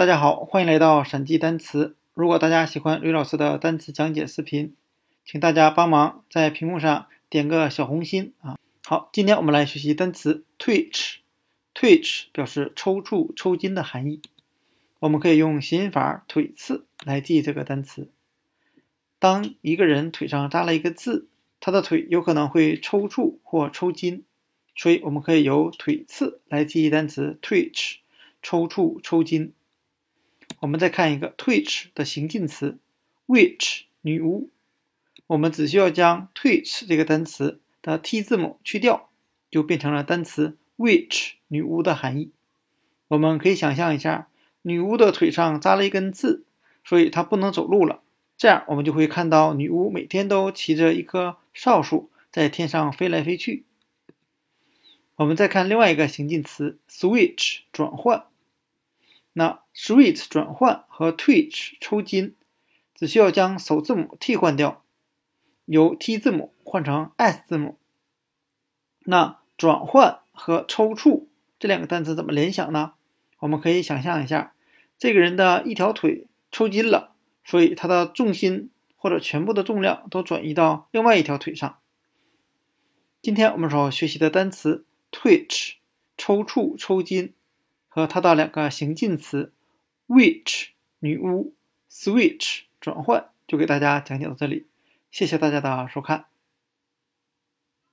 大家好，欢迎来到闪记单词。如果大家喜欢吕老师的单词讲解视频，请大家帮忙在屏幕上点个小红心啊。好，今天我们来学习单词 twitch。twitch 表示抽搐、抽筋的含义。我们可以用谐音法“腿刺”来记这个单词。当一个人腿上扎了一个字，他的腿有可能会抽搐或抽筋，所以我们可以由腿刺来记忆单词 twitch，抽搐、抽筋。我们再看一个 twitch 的形近词，witch 女巫。我们只需要将 twitch 这个单词的 t 字母去掉，就变成了单词 witch 女巫的含义。我们可以想象一下，女巫的腿上扎了一根刺，所以她不能走路了。这样我们就会看到女巫每天都骑着一棵哨树在天上飞来飞去。我们再看另外一个形近词 switch 转换。那 switch 转换和 twitch 抽筋，只需要将首字母替换掉，由 t 字母换成 s 字母。那转换和抽搐这两个单词怎么联想呢？我们可以想象一下，这个人的一条腿抽筋了，所以他的重心或者全部的重量都转移到另外一条腿上。今天我们所学习的单词 twitch 抽搐、抽筋。和它的两个形近词，witch 女巫，switch 转换，就给大家讲解到这里，谢谢大家的收看。